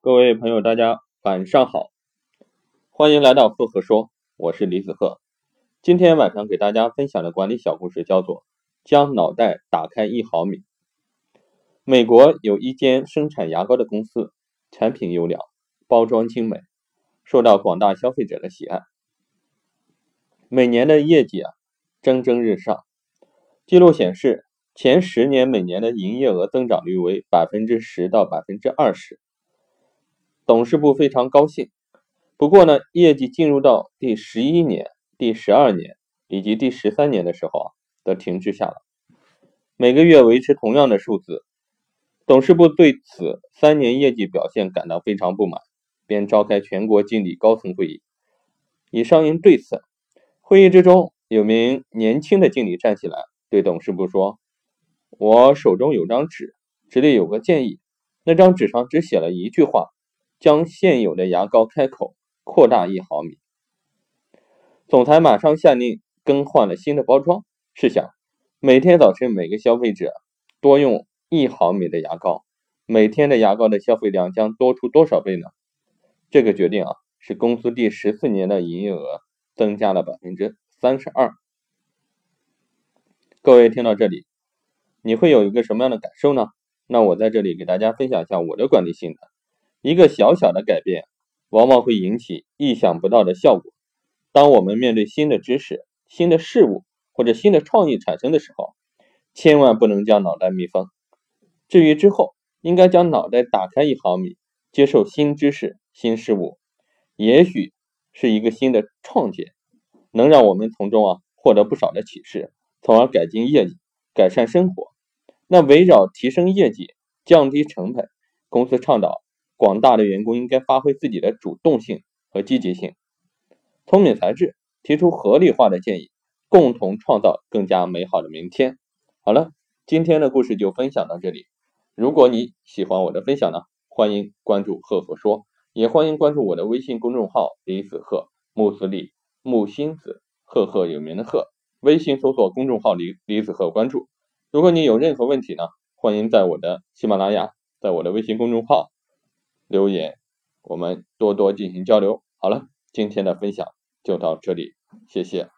各位朋友，大家晚上好，欢迎来到赫赫说，我是李子赫。今天晚上给大家分享的管理小故事叫做“将脑袋打开一毫米”。美国有一间生产牙膏的公司，产品优良，包装精美，受到广大消费者的喜爱，每年的业绩啊蒸蒸日上。记录显示，前十年每年的营业额增长率为百分之十到百分之二十。董事部非常高兴，不过呢，业绩进入到第十一年、第十二年以及第十三年的时候啊，都停滞下来，每个月维持同样的数字。董事部对此三年业绩表现感到非常不满，便召开全国经理高层会议，以商议对策。会议之中，有名年轻的经理站起来对董事部说：“我手中有张纸，纸里有个建议，那张纸上只写了一句话。”将现有的牙膏开口扩大一毫米。总裁马上下令更换了新的包装。试想，每天早晨每个消费者多用一毫米的牙膏，每天的牙膏的消费量将多出多少倍呢？这个决定啊，使公司第十四年的营业额增加了百分之三十二。各位听到这里，你会有一个什么样的感受呢？那我在这里给大家分享一下我的管理心得。一个小小的改变，往往会引起意想不到的效果。当我们面对新的知识、新的事物或者新的创意产生的时候，千万不能将脑袋密封。至于之后，应该将脑袋打开一毫米，接受新知识、新事物，也许是一个新的创建，能让我们从中啊获得不少的启示，从而改进业绩、改善生活。那围绕提升业绩、降低成本，公司倡导。广大的员工应该发挥自己的主动性和积极性，聪明才智，提出合理化的建议，共同创造更加美好的明天。好了，今天的故事就分享到这里。如果你喜欢我的分享呢，欢迎关注赫赫说，也欢迎关注我的微信公众号李子赫木子李木心子赫赫有名的赫，微信搜索公众号李李子赫关注。如果你有任何问题呢，欢迎在我的喜马拉雅，在我的微信公众号。留言，我们多多进行交流。好了，今天的分享就到这里，谢谢。